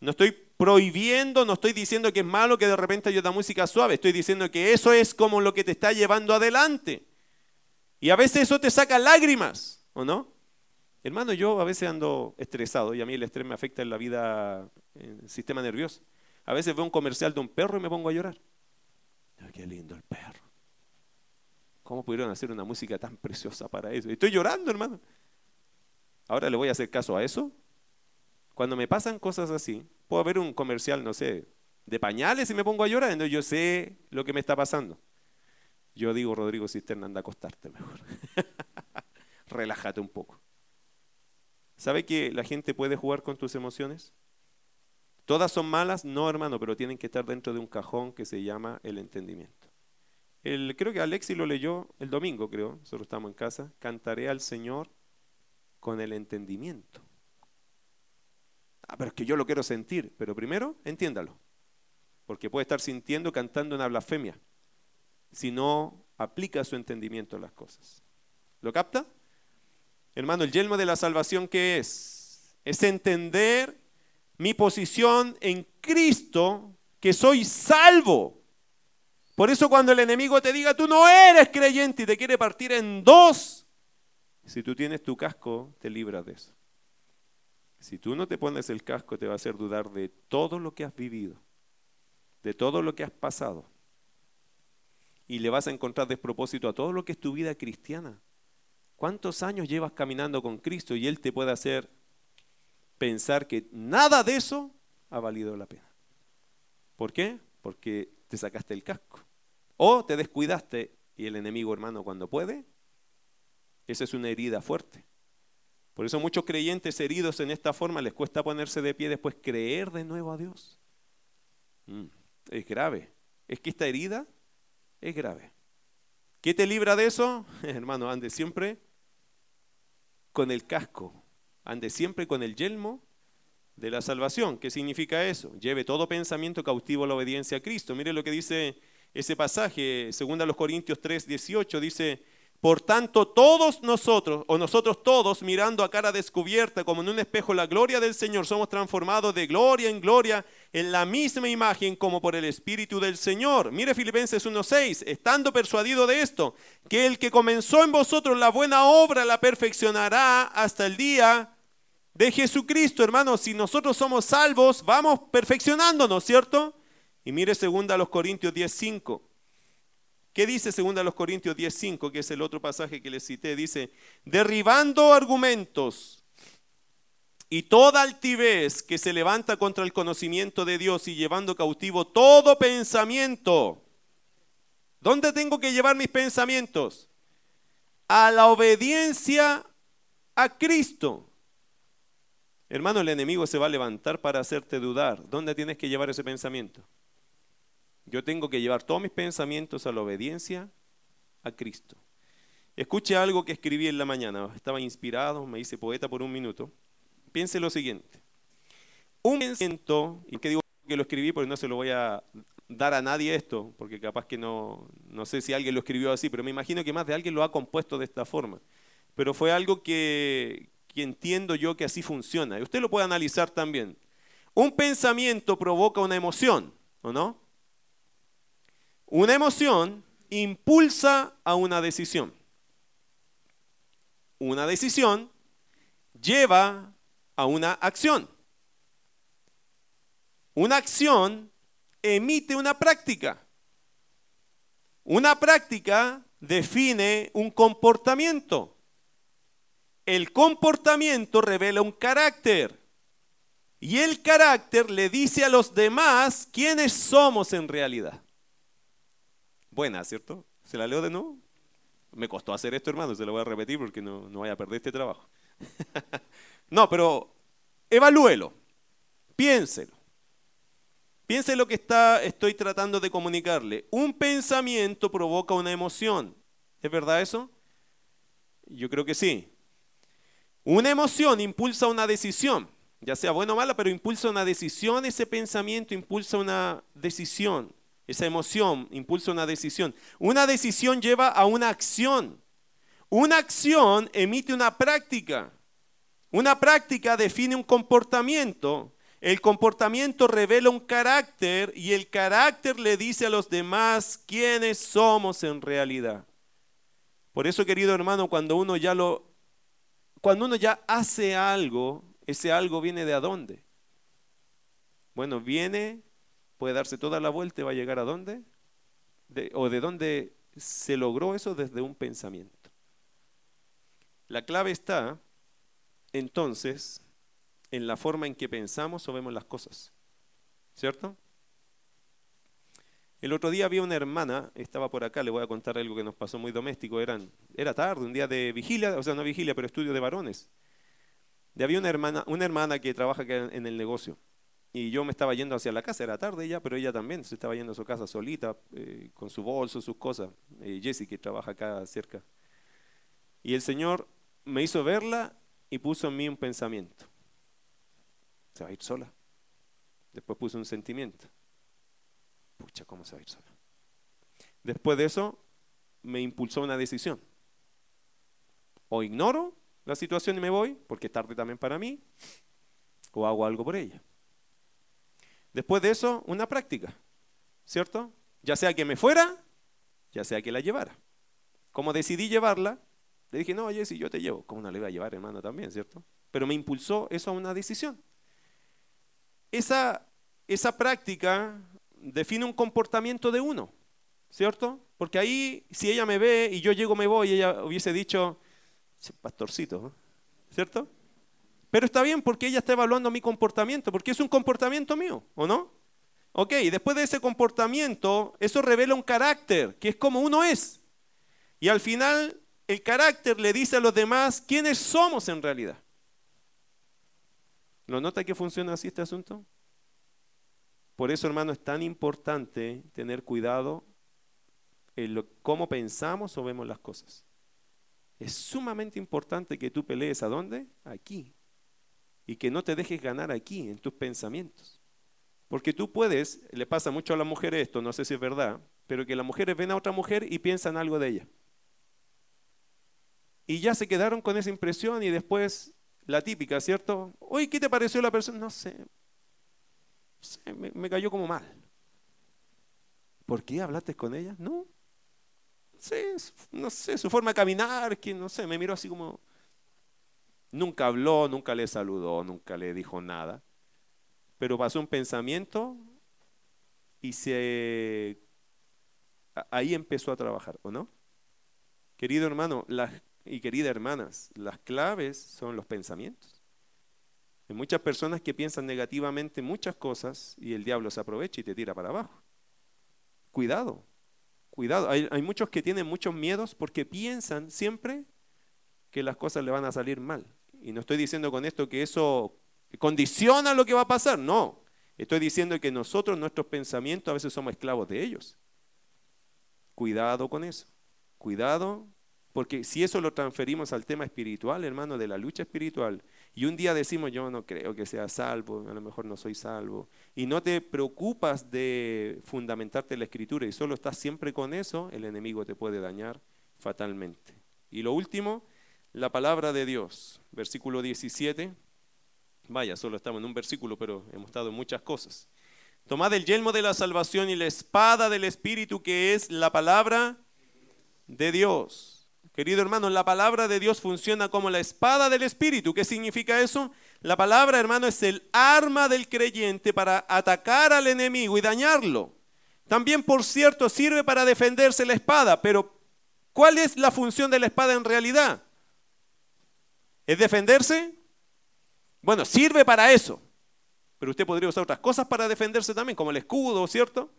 No estoy prohibiendo, no estoy diciendo que es malo que de repente haya una música suave. Estoy diciendo que eso es como lo que te está llevando adelante. Y a veces eso te saca lágrimas, ¿o no? Hermano, yo a veces ando estresado y a mí el estrés me afecta en la vida, en el sistema nervioso. A veces veo un comercial de un perro y me pongo a llorar. qué lindo el perro. ¿Cómo pudieron hacer una música tan preciosa para eso? Estoy llorando, hermano. Ahora le voy a hacer caso a eso. cuando me pasan cosas así, puedo ver un comercial, no sé, de pañales y me pongo a llorar, entonces yo sé lo que me está pasando. Yo digo, Rodrigo Cisterna, anda a acostarte mejor. Relájate un poco. ¿Sabe que la gente puede jugar con tus emociones? ¿Todas son malas? No, hermano, pero tienen que estar dentro de un cajón que se llama el entendimiento. El, creo que Alexi lo leyó el domingo, creo, nosotros estamos en casa. Cantaré al Señor con el entendimiento. Ah, pero es que yo lo quiero sentir, pero primero entiéndalo, porque puede estar sintiendo cantando una blasfemia si no aplica su entendimiento a las cosas. ¿Lo capta? Hermano, el yelmo de la salvación, ¿qué es? Es entender mi posición en Cristo, que soy salvo. Por eso cuando el enemigo te diga, tú no eres creyente y te quiere partir en dos, si tú tienes tu casco, te libras de eso. Si tú no te pones el casco, te va a hacer dudar de todo lo que has vivido, de todo lo que has pasado. Y le vas a encontrar despropósito a todo lo que es tu vida cristiana. ¿Cuántos años llevas caminando con Cristo y Él te puede hacer pensar que nada de eso ha valido la pena? ¿Por qué? Porque te sacaste el casco. O te descuidaste y el enemigo hermano cuando puede, esa es una herida fuerte. Por eso muchos creyentes heridos en esta forma les cuesta ponerse de pie después creer de nuevo a Dios. Mm, es grave. Es que esta herida es grave. ¿Qué te libra de eso? Hermano, ande siempre con el casco, ande siempre con el yelmo de la salvación. ¿Qué significa eso? Lleve todo pensamiento cautivo a la obediencia a Cristo. Mire lo que dice ese pasaje, segundo a los Corintios 3, 18, dice, por tanto, todos nosotros, o nosotros todos, mirando a cara descubierta como en un espejo la gloria del Señor, somos transformados de gloria en gloria en la misma imagen como por el Espíritu del Señor. Mire Filipenses 1.6, estando persuadido de esto, que el que comenzó en vosotros la buena obra la perfeccionará hasta el día de Jesucristo. Hermanos, si nosotros somos salvos, vamos perfeccionándonos, ¿cierto? Y mire segunda a los Corintios 10.5. ¿Qué dice 2 Corintios 10:5, que es el otro pasaje que les cité? Dice, derribando argumentos y toda altivez que se levanta contra el conocimiento de Dios y llevando cautivo todo pensamiento. ¿Dónde tengo que llevar mis pensamientos? A la obediencia a Cristo. Hermano, el enemigo se va a levantar para hacerte dudar. ¿Dónde tienes que llevar ese pensamiento? Yo tengo que llevar todos mis pensamientos a la obediencia a Cristo. Escuche algo que escribí en la mañana. Estaba inspirado, me hice poeta por un minuto. Piense lo siguiente. Un pensamiento, y que digo que lo escribí porque no se lo voy a dar a nadie esto, porque capaz que no, no sé si alguien lo escribió así, pero me imagino que más de alguien lo ha compuesto de esta forma. Pero fue algo que, que entiendo yo que así funciona. Y usted lo puede analizar también. Un pensamiento provoca una emoción, ¿o no? Una emoción impulsa a una decisión. Una decisión lleva a una acción. Una acción emite una práctica. Una práctica define un comportamiento. El comportamiento revela un carácter. Y el carácter le dice a los demás quiénes somos en realidad buena, ¿cierto? ¿Se la leo de nuevo? Me costó hacer esto, hermano, se lo voy a repetir porque no, no vaya a perder este trabajo. no, pero evalúelo, piénselo. Piense lo que está, estoy tratando de comunicarle. Un pensamiento provoca una emoción. ¿Es verdad eso? Yo creo que sí. Una emoción impulsa una decisión, ya sea buena o mala, pero impulsa una decisión, ese pensamiento impulsa una decisión. Esa emoción impulsa una decisión. Una decisión lleva a una acción. Una acción emite una práctica. Una práctica define un comportamiento. El comportamiento revela un carácter y el carácter le dice a los demás quiénes somos en realidad. Por eso, querido hermano, cuando uno ya lo cuando uno ya hace algo, ese algo viene de dónde? Bueno, viene puede darse toda la vuelta y va a llegar a dónde? o de dónde se logró eso desde un pensamiento. La clave está entonces en la forma en que pensamos o vemos las cosas. ¿Cierto? El otro día había una hermana, estaba por acá, le voy a contar algo que nos pasó muy doméstico, era tarde, un día de vigilia, o sea, no vigilia, pero estudio de varones. Había una hermana, una hermana que trabaja en el negocio. Y yo me estaba yendo hacia la casa, era tarde ya, pero ella también se estaba yendo a su casa solita, eh, con su bolso, sus cosas. Eh, Jessie, que trabaja acá cerca. Y el Señor me hizo verla y puso en mí un pensamiento. Se va a ir sola. Después puso un sentimiento pucha, ¿cómo se va a ir sola? Después de eso, me impulsó una decisión. O ignoro la situación y me voy, porque es tarde también para mí, o hago algo por ella. Después de eso, una práctica, ¿cierto? Ya sea que me fuera, ya sea que la llevara. Como decidí llevarla, le dije, no, si yo te llevo. ¿Cómo no le iba a llevar, hermana, también, cierto? Pero me impulsó eso a una decisión. Esa, esa práctica define un comportamiento de uno, ¿cierto? Porque ahí, si ella me ve y yo llego, me voy, ella hubiese dicho, pastorcito, ¿cierto? Pero está bien porque ella está evaluando mi comportamiento, porque es un comportamiento mío, ¿o no? Ok, después de ese comportamiento, eso revela un carácter, que es como uno es. Y al final, el carácter le dice a los demás quiénes somos en realidad. ¿Lo nota que funciona así este asunto? Por eso, hermano, es tan importante tener cuidado en cómo pensamos o vemos las cosas. Es sumamente importante que tú pelees a dónde? Aquí. Y que no te dejes ganar aquí, en tus pensamientos. Porque tú puedes, le pasa mucho a las mujeres esto, no sé si es verdad, pero que las mujeres ven a otra mujer y piensan algo de ella. Y ya se quedaron con esa impresión y después la típica, ¿cierto? Oye, ¿qué te pareció la persona? No sé, me, cayó como mal. ¿Por qué hablaste con ella? No. sé, no sé, su forma de caminar, que no sé, me miró así como... Nunca habló, nunca le saludó, nunca le dijo nada. Pero pasó un pensamiento y se... Ahí empezó a trabajar, ¿o no? Querido hermano las, y querida hermanas, las claves son los pensamientos. Hay muchas personas que piensan negativamente muchas cosas y el diablo se aprovecha y te tira para abajo. Cuidado, cuidado. Hay, hay muchos que tienen muchos miedos porque piensan siempre que las cosas le van a salir mal. Y no estoy diciendo con esto que eso condiciona lo que va a pasar, no. Estoy diciendo que nosotros, nuestros pensamientos, a veces somos esclavos de ellos. Cuidado con eso. Cuidado, porque si eso lo transferimos al tema espiritual, hermano, de la lucha espiritual, y un día decimos, yo no creo que sea salvo, a lo mejor no soy salvo. Y no te preocupas de fundamentarte en la escritura y solo estás siempre con eso, el enemigo te puede dañar fatalmente. Y lo último, la palabra de Dios, versículo 17. Vaya, solo estamos en un versículo, pero hemos estado en muchas cosas. Tomad el yelmo de la salvación y la espada del Espíritu, que es la palabra de Dios Querido hermano, la palabra de Dios funciona como la espada del Espíritu. ¿Qué significa eso? La palabra, hermano, es el arma del creyente para atacar al enemigo y dañarlo. También, por cierto, sirve para defenderse la espada, pero ¿cuál es la función de la espada en realidad? ¿Es defenderse? Bueno, sirve para eso, pero usted podría usar otras cosas para defenderse también, como el escudo, ¿cierto?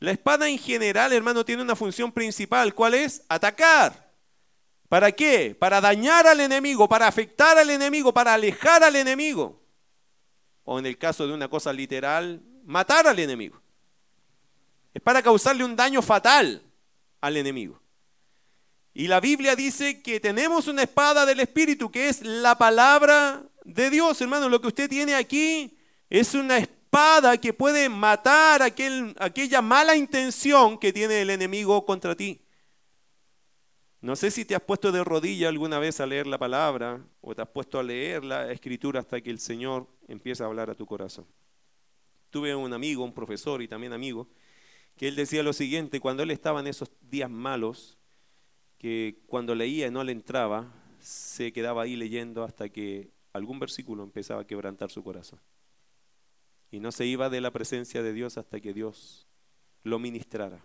La espada en general, hermano, tiene una función principal. ¿Cuál es? Atacar. ¿Para qué? Para dañar al enemigo, para afectar al enemigo, para alejar al enemigo. O en el caso de una cosa literal, matar al enemigo. Es para causarle un daño fatal al enemigo. Y la Biblia dice que tenemos una espada del Espíritu, que es la palabra de Dios. Hermano, lo que usted tiene aquí es una espada que puede matar aquel, aquella mala intención que tiene el enemigo contra ti. No sé si te has puesto de rodilla alguna vez a leer la palabra o te has puesto a leer la escritura hasta que el Señor empiece a hablar a tu corazón. Tuve un amigo, un profesor y también amigo, que él decía lo siguiente, cuando él estaba en esos días malos, que cuando leía y no le entraba, se quedaba ahí leyendo hasta que algún versículo empezaba a quebrantar su corazón. Y no se iba de la presencia de Dios hasta que Dios lo ministrara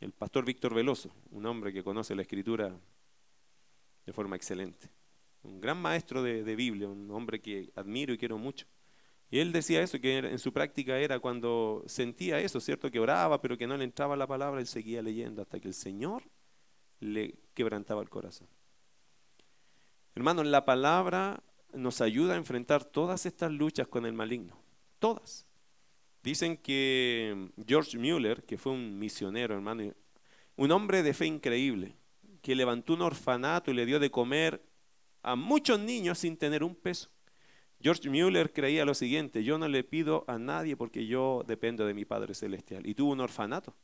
el pastor Víctor Veloso, un hombre que conoce la escritura de forma excelente, un gran maestro de, Biblia, un hombre que admiro y quiero mucho. Y él decía eso, que en su práctica era cuando sentía eso, ¿cierto? Que oraba, pero que no le entraba la palabra, él seguía leyendo hasta que el Señor le quebrantaba el corazón. Hermanos, la palabra nos ayuda a enfrentar todas estas luchas con el maligno. Todas. Dicen que George Mueller, que fue un misionero, hermano, un hombre de fe increíble, que levantó un orfanato y le dio de comer a muchos niños sin tener un peso. George Mueller creía lo siguiente, yo no le pido a nadie porque yo dependo de mi Padre Celestial. Y tuvo un orfanato.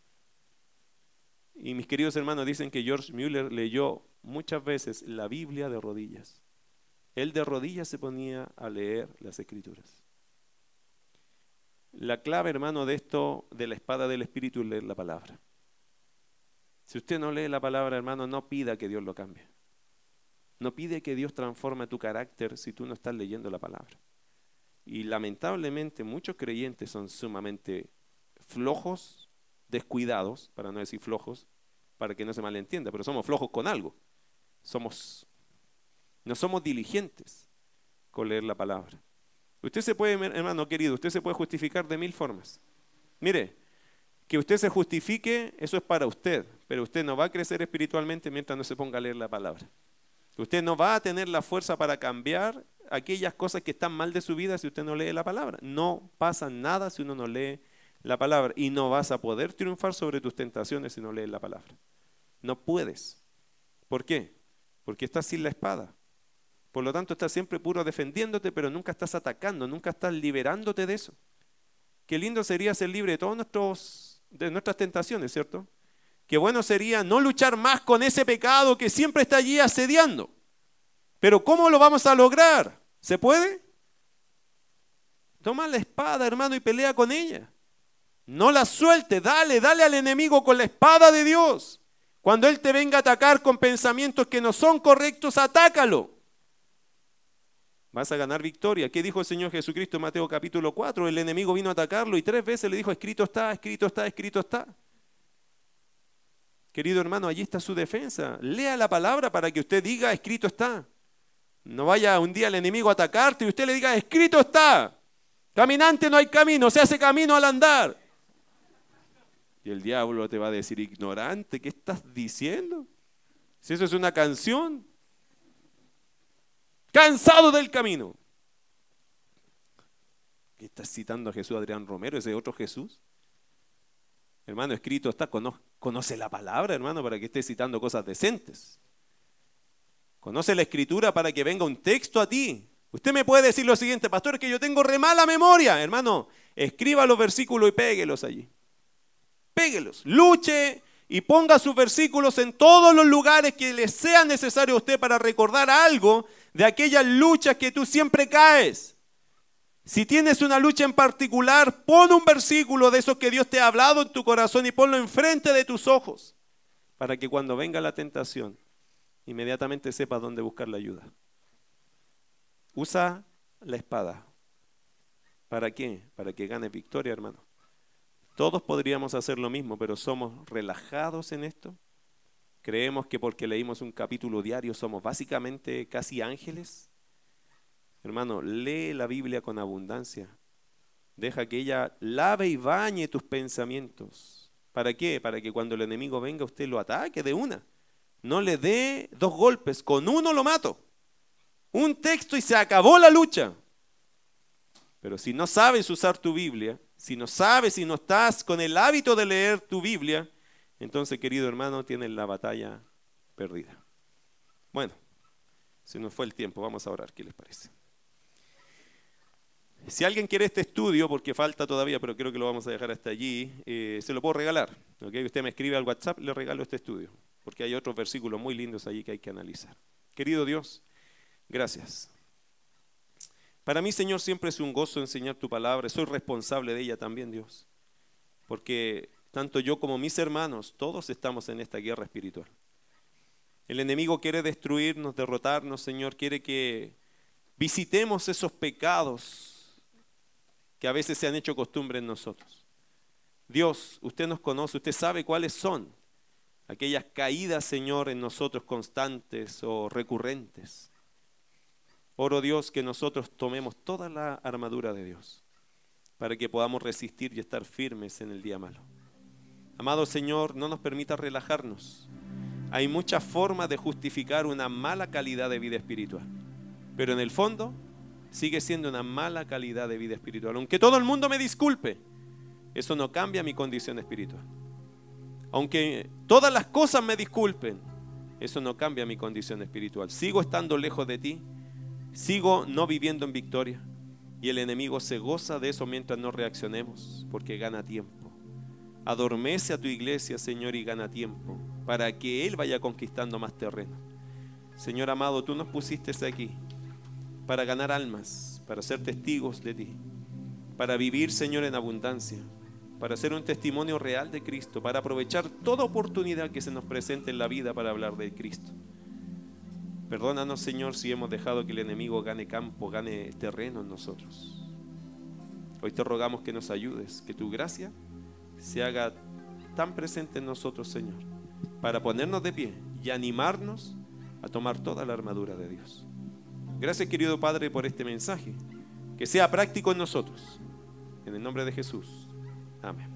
Y mis queridos hermanos dicen que George Mueller leyó muchas veces la Biblia de rodillas. Él de rodillas se ponía a leer las escrituras. La clave, hermano, de esto, de la espada del Espíritu, es leer la palabra. Si usted no lee la palabra, hermano, no pida que Dios lo cambie. No pide que Dios transforme tu carácter si tú no estás leyendo la palabra. Y lamentablemente muchos creyentes son sumamente flojos, descuidados, para no decir flojos, para que no se malentienda, pero somos flojos con algo. Somos, no somos diligentes con leer la palabra. Usted se puede, hermano querido, usted se puede justificar de mil formas. Mire, que usted se justifique, eso es para usted, pero usted no va a crecer espiritualmente mientras no se ponga a leer la palabra. Usted no va a tener la fuerza para cambiar aquellas cosas que están mal de su vida si usted no lee la palabra. No pasa nada si uno no lee la palabra y no vas a poder triunfar sobre tus tentaciones si no lees la palabra. No puedes. ¿Por qué? Porque estás sin la espada. Por lo tanto, estás siempre puro defendiéndote, pero nunca estás atacando, nunca estás liberándote de eso. Qué lindo sería ser libre de todas de nuestras tentaciones, ¿cierto? Qué bueno sería no luchar más con ese pecado que siempre está allí asediando. Pero ¿cómo lo vamos a lograr? ¿Se puede? Toma la espada, hermano, y pelea con ella. No la suelte, dale, dale al enemigo con la espada de Dios. Cuando Él te venga a atacar con pensamientos que no son correctos, atácalo. Vas a ganar victoria. ¿Qué dijo el Señor Jesucristo en Mateo capítulo 4? El enemigo vino a atacarlo y tres veces le dijo, escrito está, escrito está, escrito está. Querido hermano, allí está su defensa. Lea la palabra para que usted diga, escrito está. No vaya un día el enemigo a atacarte y usted le diga, escrito está. Caminante no hay camino, se hace camino al andar. Y el diablo te va a decir, ignorante, ¿qué estás diciendo? Si eso es una canción. Cansado del camino. ¿Qué estás citando a Jesús Adrián Romero, ese otro Jesús? Hermano, escrito está, conoce la palabra, hermano, para que esté citando cosas decentes. Conoce la escritura para que venga un texto a ti. Usted me puede decir lo siguiente, pastor, que yo tengo re mala memoria. Hermano, escriba los versículos y péguelos allí. Péguelos. Luche y ponga sus versículos en todos los lugares que le sea necesario a usted para recordar algo de aquellas luchas que tú siempre caes. Si tienes una lucha en particular, pon un versículo de esos que Dios te ha hablado en tu corazón y ponlo enfrente de tus ojos, para que cuando venga la tentación, inmediatamente sepas dónde buscar la ayuda. Usa la espada. ¿Para qué? Para que gane victoria, hermano. Todos podríamos hacer lo mismo, pero somos relajados en esto. Creemos que porque leímos un capítulo diario somos básicamente casi ángeles Hermano, lee la Biblia con abundancia. Deja que ella lave y bañe tus pensamientos. ¿Para qué? Para que cuando el enemigo venga usted lo ataque de una. No le dé dos golpes, con uno lo mato. Un texto y se acabó la lucha. Pero si no sabes usar tu Biblia, si no sabes, si no estás con el hábito de leer tu Biblia, entonces, querido hermano, tienes la batalla perdida. Bueno, se nos fue el tiempo, vamos a orar, ¿qué les parece? Si alguien quiere este estudio, porque falta todavía, pero creo que lo vamos a dejar hasta allí, eh, se lo puedo regalar. ¿okay? Usted me escribe al WhatsApp, le regalo este estudio, porque hay otros versículos muy lindos allí que hay que analizar. Querido Dios, gracias. Para mí, Señor, siempre es un gozo enseñar tu palabra. Soy responsable de ella también, Dios. Porque tanto yo como mis hermanos, todos estamos en esta guerra espiritual. El enemigo quiere destruirnos, derrotarnos, Señor. Quiere que visitemos esos pecados que a veces se han hecho costumbre en nosotros. Dios, usted nos conoce, usted sabe cuáles son aquellas caídas, Señor, en nosotros constantes o recurrentes. Oro Dios que nosotros tomemos toda la armadura de Dios para que podamos resistir y estar firmes en el día malo. Amado Señor, no nos permita relajarnos. Hay muchas formas de justificar una mala calidad de vida espiritual, pero en el fondo sigue siendo una mala calidad de vida espiritual. Aunque todo el mundo me disculpe, eso no cambia mi condición espiritual. Aunque todas las cosas me disculpen, eso no cambia mi condición espiritual. Sigo estando lejos de ti, sigo no viviendo en victoria y el enemigo se goza de eso mientras no reaccionemos, porque gana tiempo. Adormece a tu iglesia, Señor, y gana tiempo para que Él vaya conquistando más terreno. Señor amado, tú nos pusiste aquí para ganar almas, para ser testigos de ti, para vivir, Señor, en abundancia, para ser un testimonio real de Cristo, para aprovechar toda oportunidad que se nos presente en la vida para hablar de Cristo. Perdónanos, Señor, si hemos dejado que el enemigo gane campo, gane terreno en nosotros. Hoy te rogamos que nos ayudes, que tu gracia se haga tan presente en nosotros, Señor, para ponernos de pie y animarnos a tomar toda la armadura de Dios. Gracias, querido Padre, por este mensaje. Que sea práctico en nosotros. En el nombre de Jesús. Amén.